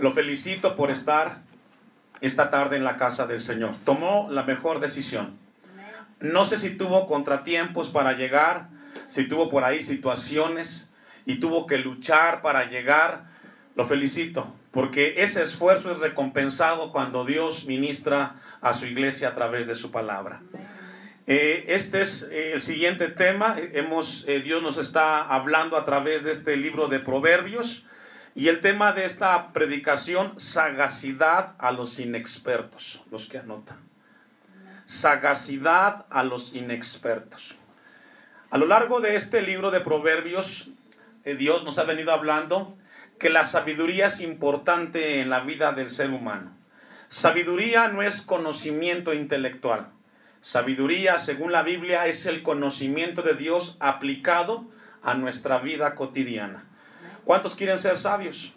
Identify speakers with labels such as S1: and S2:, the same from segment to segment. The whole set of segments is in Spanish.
S1: Lo felicito por estar esta tarde en la casa del Señor. Tomó la mejor decisión. No sé si tuvo contratiempos para llegar, si tuvo por ahí situaciones y tuvo que luchar para llegar. Lo felicito, porque ese esfuerzo es recompensado cuando Dios ministra a su iglesia a través de su palabra. Eh, este es eh, el siguiente tema. Hemos, eh, Dios nos está hablando a través de este libro de Proverbios. Y el tema de esta predicación, sagacidad a los inexpertos, los que anotan. Sagacidad a los inexpertos. A lo largo de este libro de Proverbios, Dios nos ha venido hablando que la sabiduría es importante en la vida del ser humano. Sabiduría no es conocimiento intelectual. Sabiduría, según la Biblia, es el conocimiento de Dios aplicado a nuestra vida cotidiana. ¿Cuántos quieren ser sabios?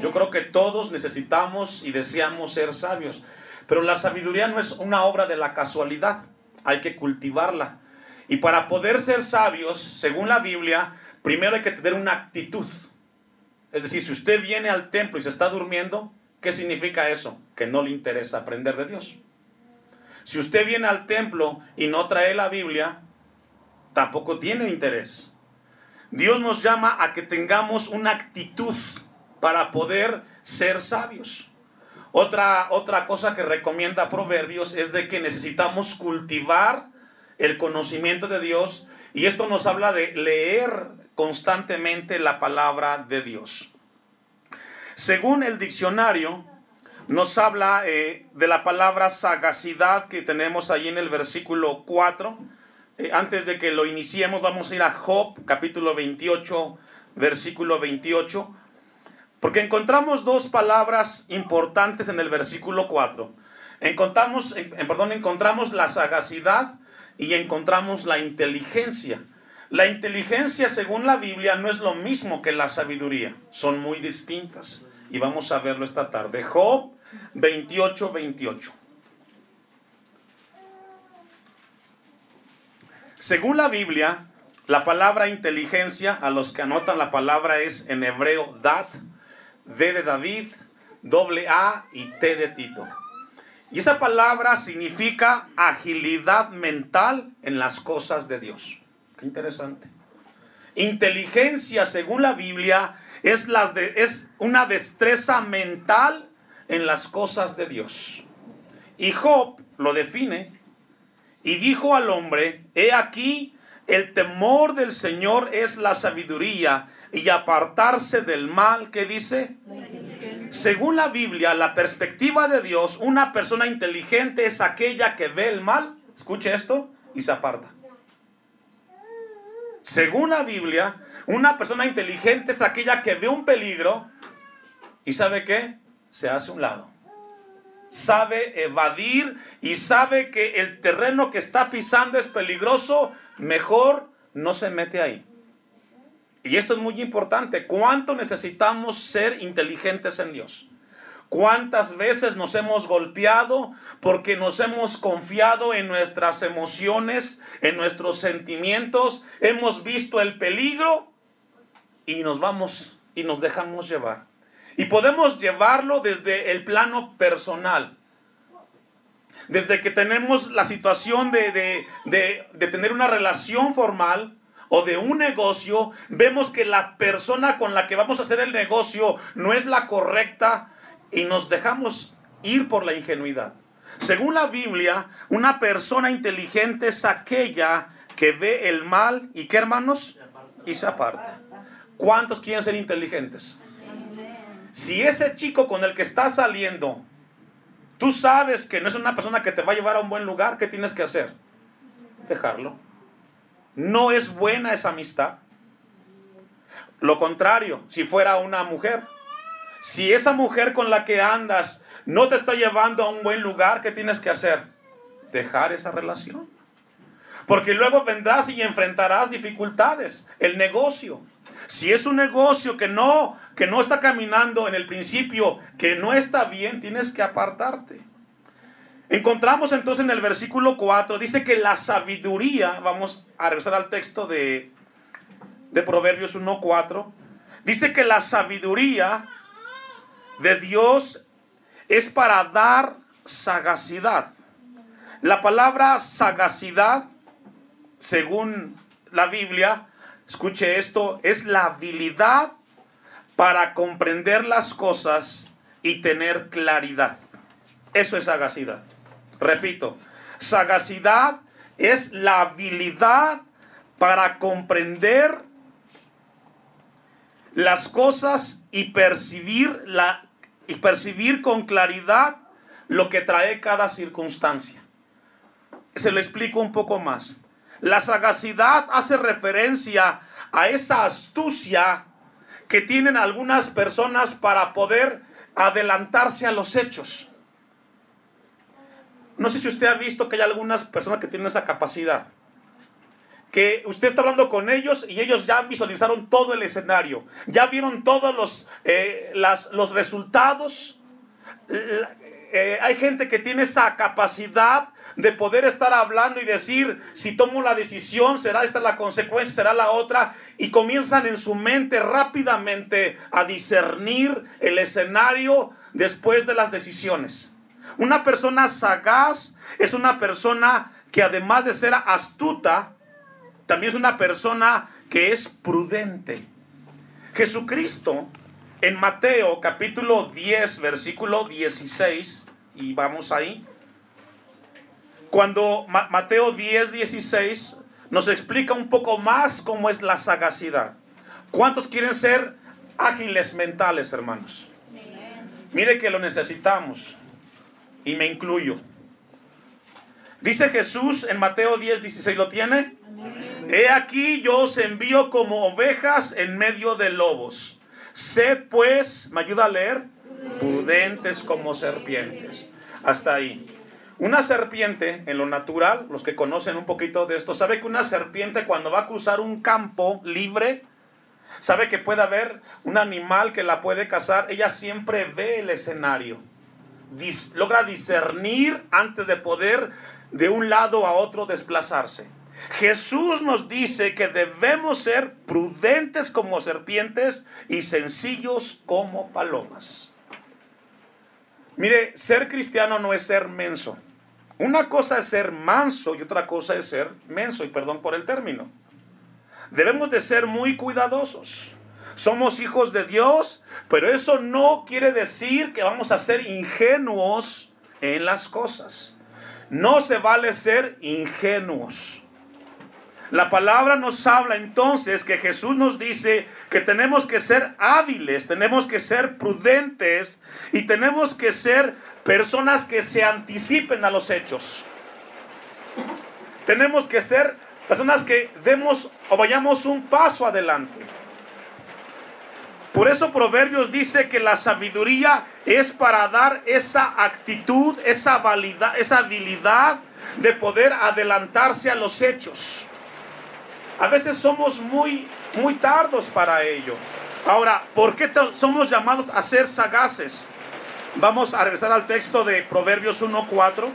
S1: Yo creo que todos necesitamos y deseamos ser sabios. Pero la sabiduría no es una obra de la casualidad. Hay que cultivarla. Y para poder ser sabios, según la Biblia, primero hay que tener una actitud. Es decir, si usted viene al templo y se está durmiendo, ¿qué significa eso? Que no le interesa aprender de Dios. Si usted viene al templo y no trae la Biblia, tampoco tiene interés. Dios nos llama a que tengamos una actitud para poder ser sabios. Otra, otra cosa que recomienda Proverbios es de que necesitamos cultivar el conocimiento de Dios y esto nos habla de leer constantemente la palabra de Dios. Según el diccionario, nos habla eh, de la palabra sagacidad que tenemos ahí en el versículo 4. Eh, antes de que lo iniciemos, vamos a ir a Job, capítulo 28, versículo 28, porque encontramos dos palabras importantes en el versículo 4. Encontramos, perdón, encontramos la sagacidad y encontramos la inteligencia. La inteligencia, según la Biblia, no es lo mismo que la sabiduría, son muy distintas. Y vamos a verlo esta tarde. Job 28, 28. Según la Biblia, la palabra inteligencia, a los que anotan la palabra es en hebreo dat, D de David, doble A y T de Tito. Y esa palabra significa agilidad mental en las cosas de Dios. Qué interesante. Inteligencia, según la Biblia, es, es una destreza mental en las cosas de Dios. Y Job lo define y dijo al hombre, he aquí, el temor del Señor es la sabiduría y apartarse del mal, ¿qué dice? Según la Biblia, la perspectiva de Dios, una persona inteligente es aquella que ve el mal, escuche esto, y se aparta. Según la Biblia, una persona inteligente es aquella que ve un peligro y sabe qué? se hace un lado. Sabe evadir y sabe que el terreno que está pisando es peligroso, mejor no se mete ahí. Y esto es muy importante. ¿Cuánto necesitamos ser inteligentes en Dios? ¿Cuántas veces nos hemos golpeado porque nos hemos confiado en nuestras emociones, en nuestros sentimientos? Hemos visto el peligro y nos vamos y nos dejamos llevar. Y podemos llevarlo desde el plano personal. Desde que tenemos la situación de, tener una relación formal o de un negocio, vemos que la persona con la que vamos a hacer el negocio no es la correcta y nos dejamos ir por la ingenuidad. Según la Biblia, una persona inteligente es aquella que ve el mal y qué hermanos y se aparta. ¿Cuántos quieren ser inteligentes? Si ese chico con el que estás saliendo, tú sabes que no es una persona que te va a llevar a un buen lugar, ¿qué tienes que hacer? Dejarlo. No es buena esa amistad. Lo contrario, si fuera una mujer, si esa mujer con la que andas no te está llevando a un buen lugar, ¿qué tienes que hacer? Dejar esa relación. Porque luego vendrás y enfrentarás dificultades, el negocio, si es un negocio que no, que no está caminando en el principio, que no está bien, tienes que apartarte. Encontramos entonces en el versículo 4, dice que la sabiduría, vamos a regresar al texto de, de Proverbios 1.4, dice que la sabiduría de Dios es para dar sagacidad. La palabra sagacidad, según la Biblia, escuche esto, es la habilidad para comprender las cosas y tener claridad. Eso es sagacidad. Repito, sagacidad es la habilidad para comprender las cosas y percibir, la, y percibir con claridad lo que trae cada circunstancia. Se lo explico un poco más. La sagacidad hace referencia a esa astucia que tienen algunas personas para poder adelantarse a los hechos. No sé si usted ha visto que hay algunas personas que tienen esa capacidad. Que usted está hablando con ellos y ellos ya visualizaron todo el escenario. Ya vieron todos los, eh, los resultados. Eh, hay gente que tiene esa capacidad de poder estar hablando y decir, si tomo la decisión, será esta la consecuencia, será la otra, y comienzan en su mente rápidamente a discernir el escenario después de las decisiones. Una persona sagaz es una persona que además de ser astuta, también es una persona que es prudente. Jesucristo en Mateo capítulo 10, versículo 16, y vamos ahí, cuando Mateo 10, 16 nos explica un poco más cómo es la sagacidad. ¿Cuántos quieren ser ágiles mentales, hermanos? Mire que lo necesitamos y me incluyo. Dice Jesús en Mateo 10, 16, ¿lo tiene? He aquí yo os envío como ovejas en medio de lobos. Sed pues, ¿me ayuda a leer? Prudentes como serpientes. Hasta ahí. Una serpiente, en lo natural, los que conocen un poquito de esto, sabe que una serpiente cuando va a cruzar un campo libre, sabe que puede haber un animal que la puede cazar, ella siempre ve el escenario logra discernir antes de poder de un lado a otro desplazarse. Jesús nos dice que debemos ser prudentes como serpientes y sencillos como palomas. Mire, ser cristiano no es ser menso. Una cosa es ser manso y otra cosa es ser menso, y perdón por el término. Debemos de ser muy cuidadosos somos hijos de Dios, pero eso no quiere decir que vamos a ser ingenuos en las cosas. No se vale ser ingenuos. La palabra nos habla entonces que Jesús nos dice que tenemos que ser hábiles, tenemos que ser prudentes y tenemos que ser personas que se anticipen a los hechos. Tenemos que ser personas que demos o vayamos un paso adelante. Por eso Proverbios dice que la sabiduría es para dar esa actitud, esa, validad, esa habilidad de poder adelantarse a los hechos. A veces somos muy, muy tardos para ello. Ahora, ¿por qué somos llamados a ser sagaces? Vamos a regresar al texto de Proverbios 1.4.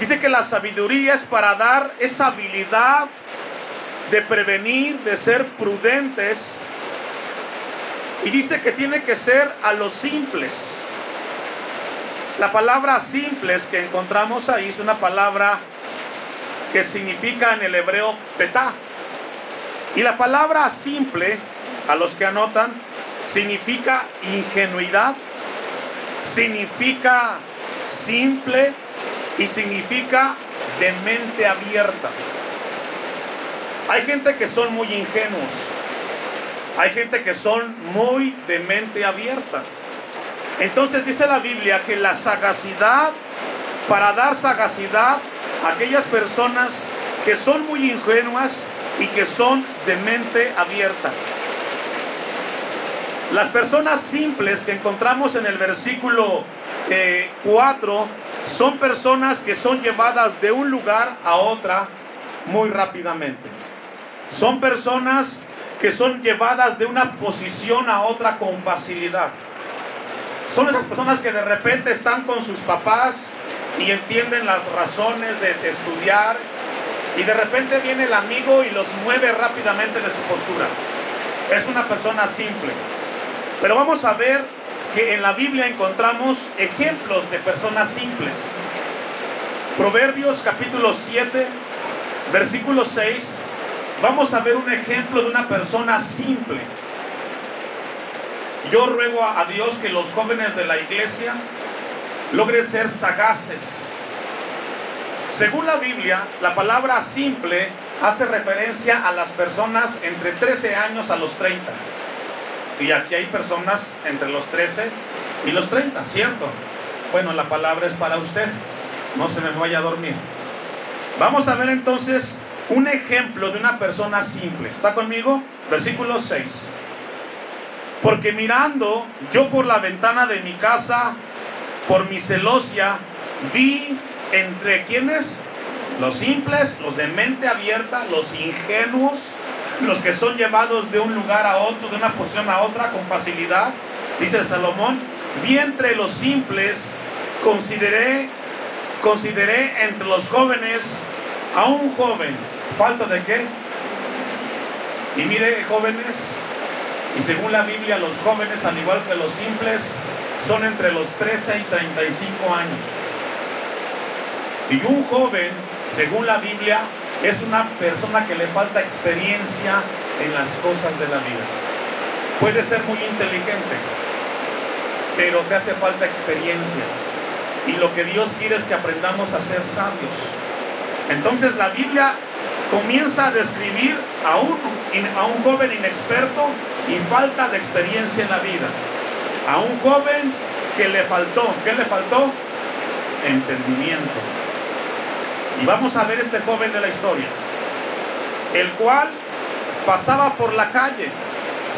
S1: Dice que la sabiduría es para dar esa habilidad de prevenir, de ser prudentes. Y dice que tiene que ser a los simples. La palabra simples que encontramos ahí es una palabra que significa en el hebreo petá. Y la palabra simple, a los que anotan, significa ingenuidad, significa simple y significa de mente abierta. Hay gente que son muy ingenuos. Hay gente que son muy de mente abierta. Entonces dice la Biblia que la sagacidad, para dar sagacidad a aquellas personas que son muy ingenuas y que son de mente abierta. Las personas simples que encontramos en el versículo 4 eh, son personas que son llevadas de un lugar a otra muy rápidamente. Son personas que son llevadas de una posición a otra con facilidad. Son esas personas que de repente están con sus papás y entienden las razones de estudiar y de repente viene el amigo y los mueve rápidamente de su postura. es una persona simple. Pero vamos a ver que en la Biblia encontramos ejemplos de personas simples. Proverbios capítulo 7, versículo 6, vamos a ver un ejemplo de una persona simple. Yo ruego a Dios que los jóvenes de la iglesia logren ser sagaces. Según la Biblia, la palabra simple hace referencia a las personas entre 13 años a los 30. Y aquí hay personas entre los 13 y los 30, ¿cierto? Bueno, la palabra es para usted. No se me vaya a dormir. Vamos a ver entonces un ejemplo de una persona simple. ¿Está conmigo? Versículo 6. Porque mirando yo por la ventana de mi casa, por mi celosia, vi entre quienes, los simples, los de mente abierta, los ingenuos, los que son llevados de un lugar a otro, de una posición a otra con facilidad. Dice Salomón, vi entre los simples, consideré, consideré entre los jóvenes a un joven. ¿Falta de qué? Y mire, jóvenes, y según la Biblia, los jóvenes, al igual que los simples, son entre los 13 y 35 años. Y un joven, según la Biblia, es una persona que le falta experiencia en las cosas de la vida. Puede ser muy inteligente, pero te hace falta experiencia. Y lo que Dios quiere es que aprendamos a ser sabios. Entonces la Biblia comienza a describir a un, a un joven inexperto y falta de experiencia en la vida. A un joven que le faltó, ¿qué le faltó? Entendimiento. Y vamos a ver este joven de la historia, el cual pasaba por la calle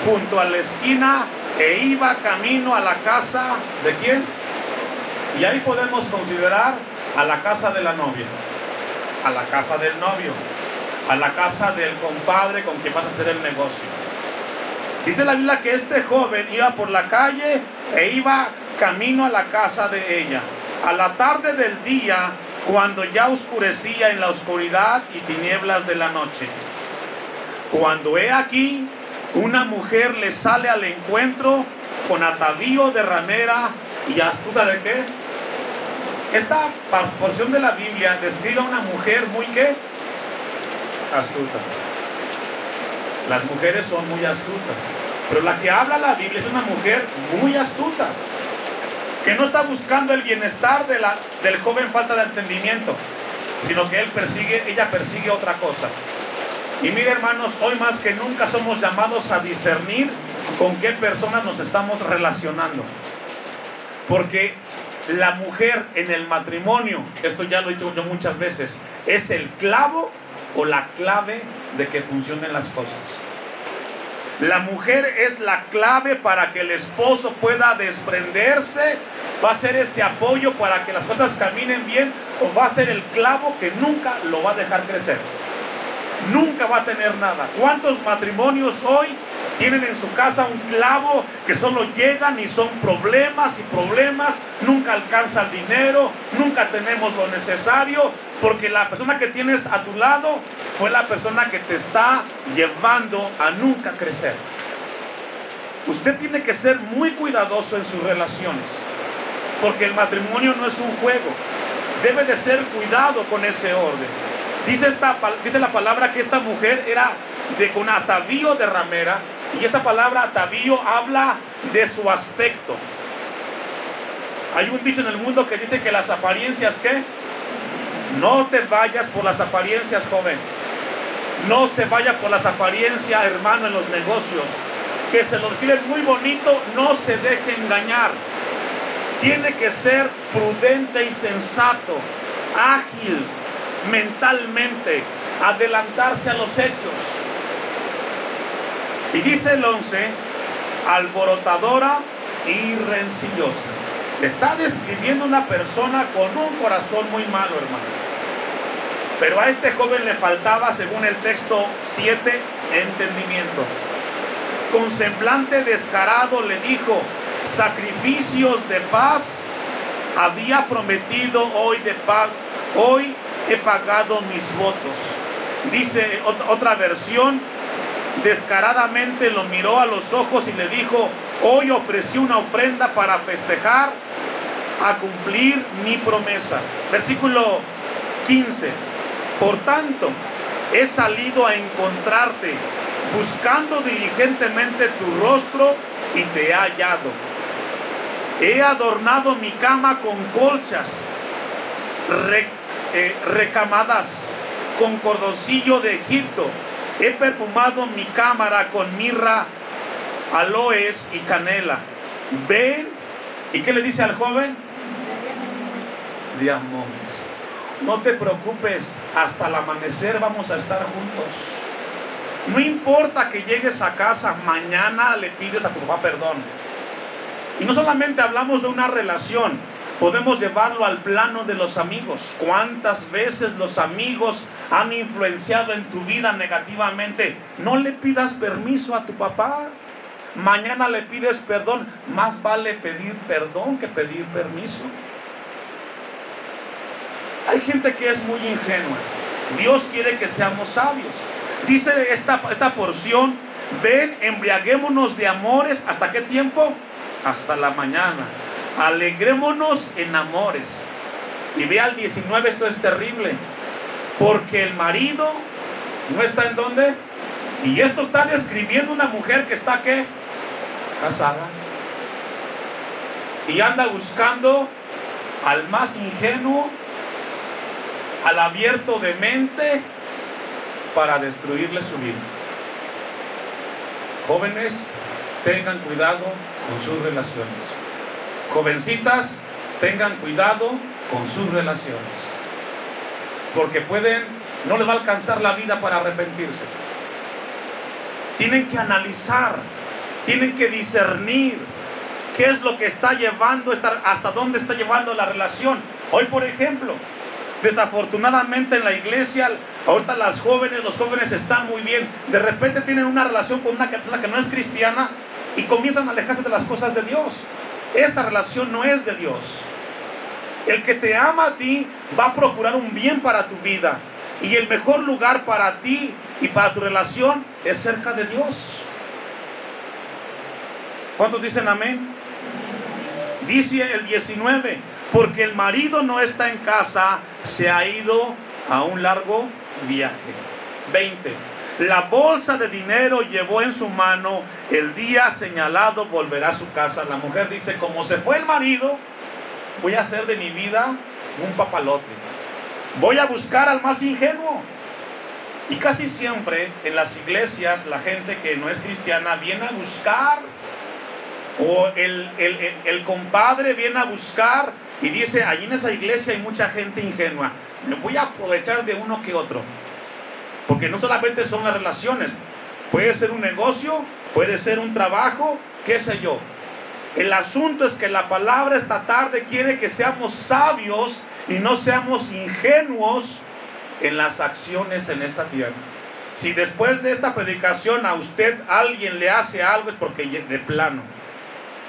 S1: junto a la esquina e iba camino a la casa de quién? Y ahí podemos considerar a la casa de la novia, a la casa del novio, a la casa del compadre con quien vas a hacer el negocio. Dice la Biblia que este joven iba por la calle e iba camino a la casa de ella. A la tarde del día, cuando ya oscurecía en la oscuridad y tinieblas de la noche. Cuando he aquí, una mujer le sale al encuentro con atavío de ramera y astuta de qué? Esta porción de la Biblia describe a una mujer muy qué? Astuta. Las mujeres son muy astutas. Pero la que habla la Biblia es una mujer muy astuta. Que no está buscando el bienestar del joven falta de entendimiento. Sino que él persigue, ella persigue otra cosa. Y mire hermanos, hoy más que nunca somos llamados a discernir con qué personas nos estamos relacionando. Porque la mujer en el matrimonio, esto ya lo he dicho yo muchas veces, es el clavo o la clave de que funcionen las cosas. La mujer es la clave para que el esposo pueda desprenderse, va a ser ese apoyo para que las cosas caminen bien o va a ser el clavo que nunca lo va a dejar crecer. Nunca va a tener nada. ¿Cuántos matrimonios hoy tienen en su casa un clavo que solo llegan y son problemas y problemas? Nunca alcanza el dinero, nunca tenemos lo necesario, porque la persona que tienes a tu lado fue la persona que te está llevando a nunca crecer. Usted tiene que ser muy cuidadoso en sus relaciones, porque el matrimonio no es un juego. Debe de ser cuidado con ese orden. Dice, esta, dice la palabra que esta mujer era de con atavío de ramera, y esa palabra atavío habla de su aspecto. Hay un dicho en el mundo que dice que las apariencias, ¿qué? No te vayas por las apariencias, joven. No se vaya por las apariencias, hermano, en los negocios. Que se lo escriben muy bonito, no se deje engañar. Tiene que ser prudente y sensato, ágil mentalmente, adelantarse a los hechos. Y dice el 11, alborotadora y rencillosa. Está describiendo una persona con un corazón muy malo, hermanos. Pero a este joven le faltaba, según el texto 7, entendimiento. Con semblante descarado le dijo, sacrificios de paz había prometido hoy de paz, hoy he pagado mis votos. Dice otra versión, descaradamente lo miró a los ojos y le dijo, hoy ofrecí una ofrenda para festejar a cumplir mi promesa. Versículo 15. Por tanto, he salido a encontrarte, buscando diligentemente tu rostro y te he hallado. He adornado mi cama con colchas eh, recamadas, con cordocillo de Egipto. He perfumado mi cámara con mirra, aloes y canela. Ven, ¿y qué le dice al joven? De amores. No te preocupes, hasta el amanecer vamos a estar juntos. No importa que llegues a casa, mañana le pides a tu papá perdón. Y no solamente hablamos de una relación, podemos llevarlo al plano de los amigos. ¿Cuántas veces los amigos han influenciado en tu vida negativamente? No le pidas permiso a tu papá. Mañana le pides perdón. Más vale pedir perdón que pedir permiso. Hay gente que es muy ingenua. Dios quiere que seamos sabios. Dice esta, esta porción, ven, embriaguémonos de amores. ¿Hasta qué tiempo? Hasta la mañana. Alegrémonos en amores. Y ve al 19, esto es terrible. Porque el marido no está en dónde. Y esto está describiendo una mujer que está qué? Casada. Y anda buscando al más ingenuo al abierto de mente para destruirle su vida. Jóvenes, tengan cuidado con sus relaciones. Jovencitas, tengan cuidado con sus relaciones. Porque pueden, no les va a alcanzar la vida para arrepentirse. Tienen que analizar, tienen que discernir qué es lo que está llevando, hasta dónde está llevando la relación. Hoy, por ejemplo, Desafortunadamente en la iglesia, ahorita las jóvenes, los jóvenes están muy bien. De repente tienen una relación con una persona que no es cristiana y comienzan a alejarse de las cosas de Dios. Esa relación no es de Dios. El que te ama a ti va a procurar un bien para tu vida. Y el mejor lugar para ti y para tu relación es cerca de Dios. ¿Cuántos dicen amén? Dice el 19, porque el marido no está en casa, se ha ido a un largo viaje. 20. La bolsa de dinero llevó en su mano, el día señalado volverá a su casa. La mujer dice, como se fue el marido, voy a hacer de mi vida un papalote. Voy a buscar al más ingenuo. Y casi siempre en las iglesias la gente que no es cristiana viene a buscar. O el, el compadre viene a buscar y dice, allí en esa iglesia hay mucha gente ingenua. Me voy a aprovechar de uno que otro. Porque no solamente son las relaciones. Puede ser un negocio, puede ser un trabajo, qué sé yo. El asunto es que la palabra esta tarde quiere que seamos sabios y no seamos ingenuos en las acciones en esta tierra. Si después de esta predicación a usted alguien le hace algo es porque de plano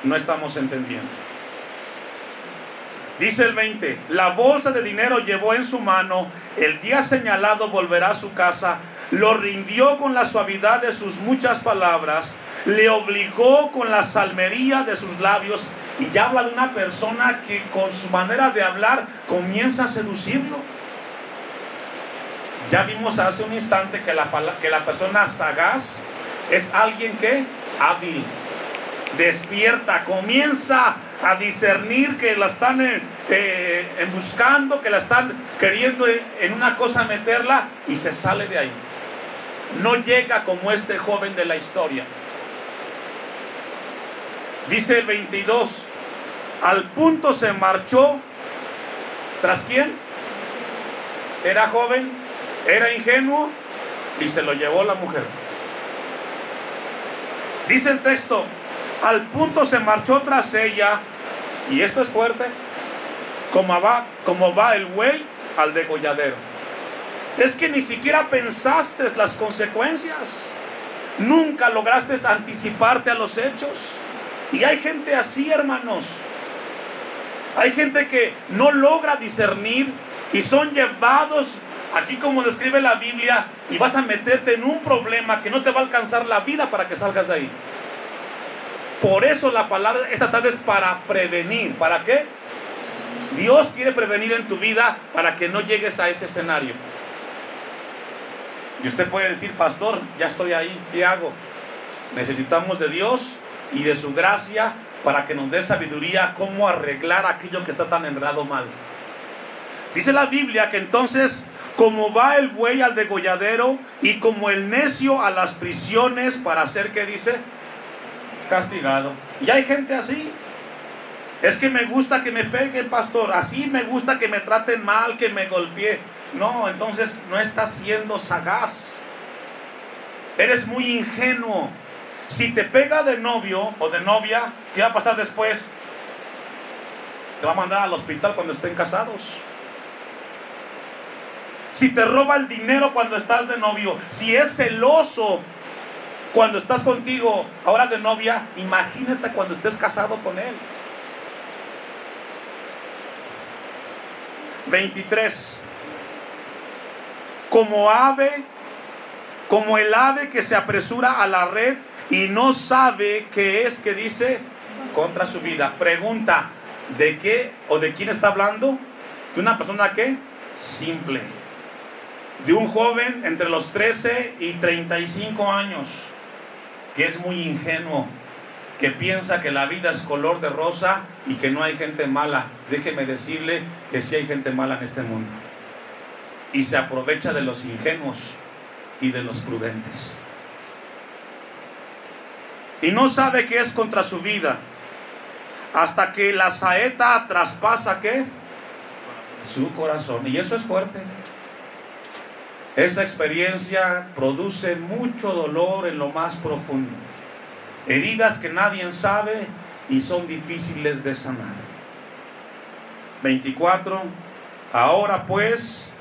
S1: no estamos entendiendo. Dice el 20, la bolsa de dinero llevó en su mano, el día señalado volverá a su casa, lo rindió con la suavidad de sus muchas palabras, le obligó con la salmería de sus labios y ya habla de una persona que con su manera de hablar comienza a seducirlo. Ya vimos hace un instante que la, que la persona sagaz es alguien que hábil, despierta, comienza a discernir que la están eh, eh, buscando, que la están queriendo en una cosa meterla y se sale de ahí. No llega como este joven de la historia. Dice el 22, al punto se marchó, ¿tras quién? Era joven, era ingenuo y se lo llevó la mujer. Dice el texto, al punto se marchó tras ella, y esto es fuerte, como va, va el güey al degolladero. Es que ni siquiera pensaste las consecuencias. Nunca lograste anticiparte a los hechos. Y hay gente así, hermanos. Hay gente que no logra discernir y son llevados aquí como describe la Biblia y vas a meterte en un problema que no te va a alcanzar la vida para que salgas de ahí. Por eso la palabra esta tarde es para prevenir. ¿Para qué? Dios quiere prevenir en tu vida para que no llegues a ese escenario. Y usted puede decir, pastor, ya estoy ahí, ¿qué hago? Necesitamos de Dios y de su gracia para que nos dé sabiduría cómo arreglar aquello que está tan enredado mal. Dice la Biblia que entonces, como va el buey al degolladero y como el necio a las prisiones para hacer, ¿qué dice? Castigado. Y hay gente así. Es que me gusta que me pegue el pastor, así me gusta que me traten mal, que me golpee. No, entonces no estás siendo sagaz. Eres muy ingenuo. Si te pega de novio o de novia, ¿qué va a pasar después? Te va a mandar al hospital cuando estén casados. Si te roba el dinero cuando estás de novio, si es celoso cuando estás contigo ahora de novia, imagínate cuando estés casado con él. 23 como ave, como el ave que se apresura a la red y no sabe qué es que dice contra su vida. Pregunta, ¿de qué o de quién está hablando? De una persona que simple. De un joven entre los 13 y 35 años que es muy ingenuo, que piensa que la vida es color de rosa y que no hay gente mala. Déjeme decirle que sí hay gente mala en este mundo y se aprovecha de los ingenuos y de los prudentes. Y no sabe qué es contra su vida hasta que la saeta traspasa qué? Su corazón. Y eso es fuerte. Esa experiencia produce mucho dolor en lo más profundo. Heridas que nadie sabe y son difíciles de sanar. 24. Ahora pues,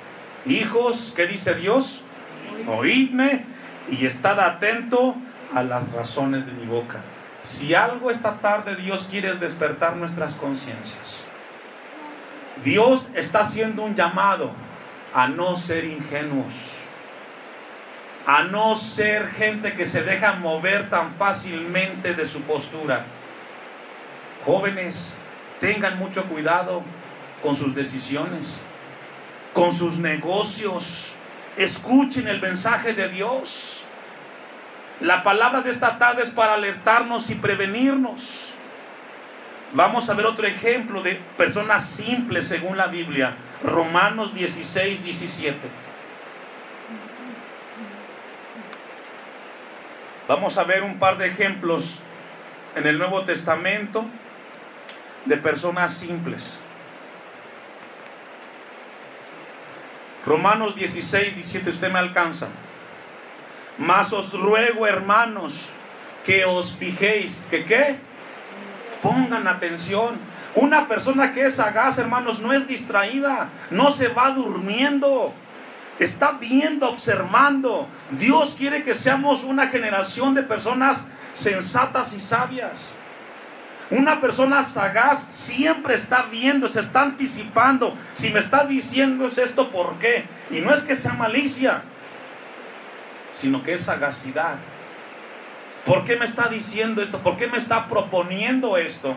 S1: Hijos, ¿qué dice Dios? Oídme y estad atento a las razones de mi boca. Si algo esta tarde Dios quiere es despertar nuestras conciencias. Dios está haciendo un llamado a no ser ingenuos, a no ser gente que se deja mover tan fácilmente de su postura. Jóvenes, tengan mucho cuidado con sus decisiones con sus negocios. Escuchen el mensaje de Dios. La palabra de esta tarde es para alertarnos y prevenirnos. Vamos a ver otro ejemplo de personas simples según la Biblia. Romanos 16, 17. Vamos a ver un par de ejemplos en el Nuevo Testamento de personas simples. Romanos 16, 17, usted me alcanza. Mas os ruego, hermanos, que os fijéis, que qué? Pongan atención. Una persona que es sagaz, hermanos, no es distraída, no se va durmiendo. Está viendo, observando. Dios quiere que seamos una generación de personas sensatas y sabias. Una persona sagaz siempre está viendo, se está anticipando. Si me está diciendo es esto, ¿por qué? Y no es que sea malicia, sino que es sagacidad. ¿Por qué me está diciendo esto? ¿Por qué me está proponiendo esto?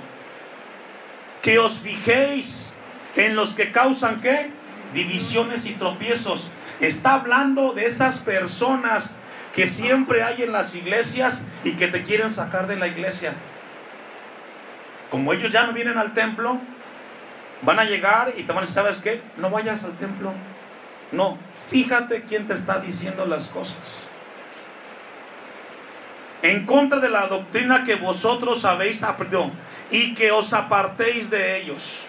S1: Que os fijéis en los que causan qué? Divisiones y tropiezos. Está hablando de esas personas que siempre hay en las iglesias y que te quieren sacar de la iglesia como ellos ya no vienen al templo, van a llegar y te van a decir, ¿sabes qué? No vayas al templo. No, fíjate quién te está diciendo las cosas. En contra de la doctrina que vosotros habéis aprendido y que os apartéis de ellos.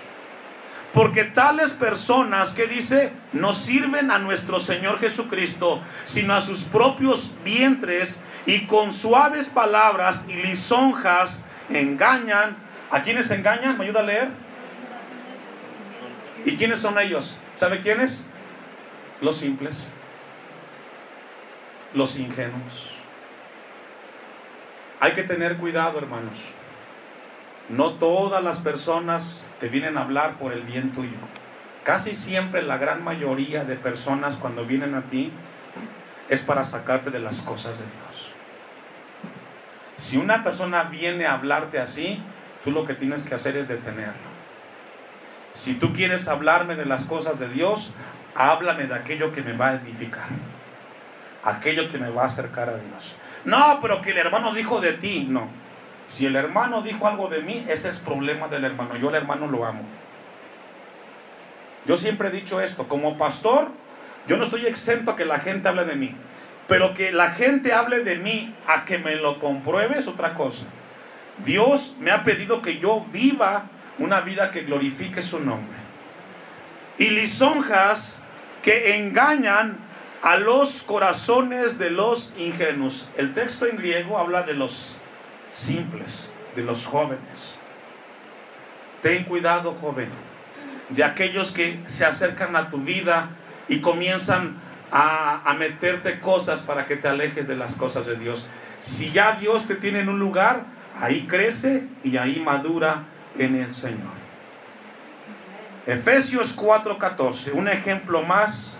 S1: Porque tales personas que dice, no sirven a nuestro Señor Jesucristo, sino a sus propios vientres y con suaves palabras y lisonjas engañan ¿A quiénes engañan? ¿Me ayuda a leer? ¿Y quiénes son ellos? ¿Sabe quiénes? Los simples. Los ingenuos. Hay que tener cuidado, hermanos. No todas las personas te vienen a hablar por el bien tuyo. Casi siempre la gran mayoría de personas cuando vienen a ti es para sacarte de las cosas de Dios. Si una persona viene a hablarte así, tú lo que tienes que hacer es detenerlo. Si tú quieres hablarme de las cosas de Dios, háblame de aquello que me va a edificar, aquello que me va a acercar a Dios. No, pero que el hermano dijo de ti, no. Si el hermano dijo algo de mí, ese es problema del hermano. Yo al hermano lo amo. Yo siempre he dicho esto, como pastor, yo no estoy exento a que la gente hable de mí, pero que la gente hable de mí a que me lo compruebe es otra cosa. Dios me ha pedido que yo viva una vida que glorifique su nombre. Y lisonjas que engañan a los corazones de los ingenuos. El texto en griego habla de los simples, de los jóvenes. Ten cuidado, joven, de aquellos que se acercan a tu vida y comienzan a, a, meterte cosas para que te alejes de las cosas de Dios. Si ya Dios te tiene en un lugar, ahí crece y ahí madura en el Señor. Efesios 4:14, un ejemplo más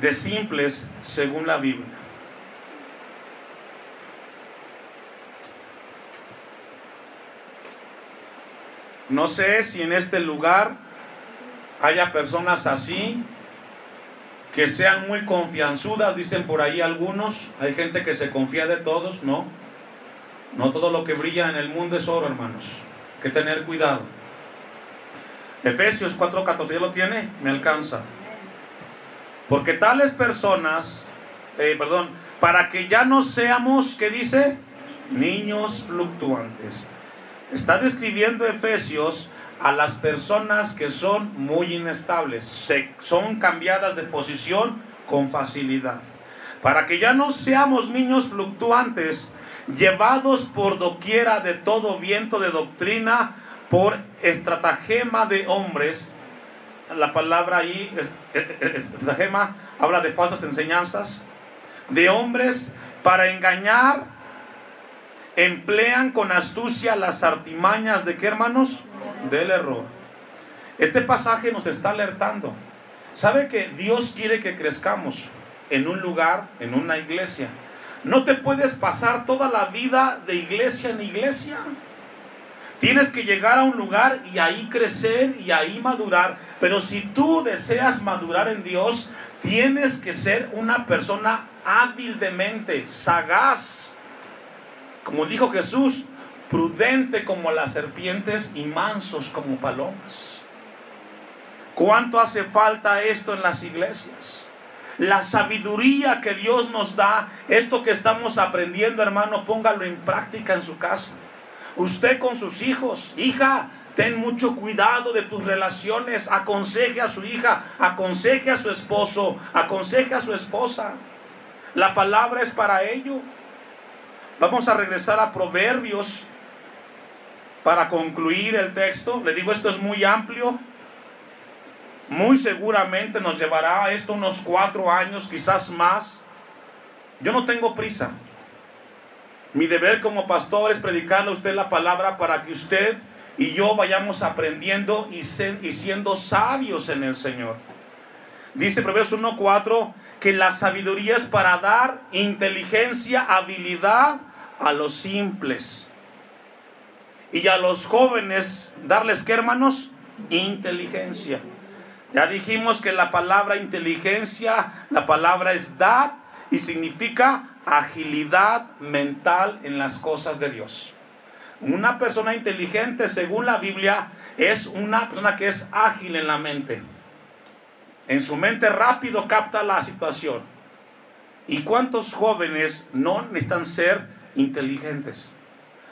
S1: de simples según la Biblia. No sé si en este lugar haya personas así, que sean muy confianzudas, dicen por ahí algunos. Hay gente que se confía de todos, ¿no? No todo lo que brilla en el mundo es oro, hermanos. Hay que tener cuidado. Efesios 4:14, ¿ya lo tiene? Me alcanza. Porque tales personas, eh, perdón, para que ya no seamos, ¿qué dice? Niños fluctuantes. Está describiendo Efesios a las personas que son muy inestables, se, son cambiadas de posición con facilidad. Para que ya no seamos niños fluctuantes, llevados por doquiera de todo viento de doctrina, por estratagema de hombres. La palabra ahí, estratagema, habla de falsas enseñanzas, de hombres para engañar, emplean con astucia las artimañas de qué hermanos? Del error. Este pasaje nos está alertando. ¿Sabe que Dios quiere que crezcamos en un lugar, en una iglesia? No te puedes pasar toda la vida de iglesia en iglesia. Tienes que llegar a un lugar y ahí crecer y ahí madurar. Pero si tú deseas madurar en Dios, tienes que ser una persona hábil sagaz. Como dijo Jesús, prudente como las serpientes y mansos como palomas. ¿Cuánto hace falta esto en las iglesias? La sabiduría que Dios nos da, esto que estamos aprendiendo, hermano, póngalo en práctica en su casa. Usted con sus hijos, hija, ten mucho cuidado de tus relaciones. Aconseje a su hija, aconseje a su esposo, aconseje a su esposa. La palabra es para ello. Vamos a regresar a Proverbios para concluir el texto. Le digo, esto es muy amplio. Muy seguramente nos llevará esto unos cuatro años, quizás más. Yo no tengo prisa. Mi deber como pastor es predicarle a usted la palabra para que usted y yo vayamos aprendiendo y, siendo sabios en el Señor. Dice Proverbios 1.4 que la sabiduría es para dar inteligencia, habilidad a los simples. Y a los jóvenes darles qué hermanos? Inteligencia. Ya dijimos que la palabra inteligencia, la palabra es dad y significa agilidad mental en las cosas de Dios. Una persona inteligente, según la Biblia, es una persona que es ágil en la mente. En su mente rápido capta la situación. ¿Y cuántos jóvenes no necesitan ser inteligentes?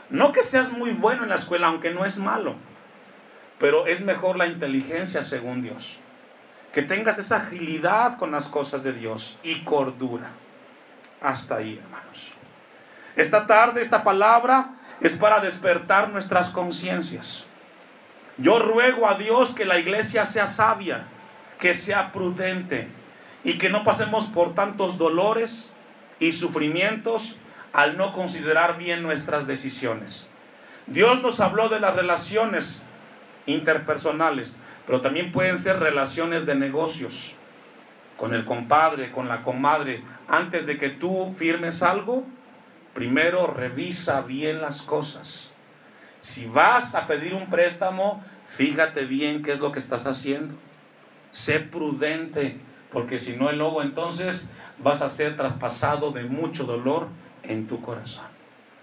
S1: No que seas muy bueno en la escuela, aunque no es malo, pero es mejor la inteligencia según Dios. Que tengas esa agilidad con las cosas de Dios y cordura. Hasta ahí, hermanos. Esta tarde, esta palabra es para despertar nuestras conciencias. Yo ruego a Dios que la iglesia sea sabia, que sea prudente y que no pasemos por tantos dolores y sufrimientos al no considerar bien nuestras decisiones. Dios nos habló de las relaciones interpersonales, pero también pueden ser relaciones de negocios con el compadre, con la comadre, antes de que tú firmes algo, primero revisa bien las cosas. Si vas a pedir un préstamo, fíjate bien qué es lo que estás haciendo. Sé prudente, porque si no, luego entonces vas a ser traspasado de mucho dolor en tu corazón.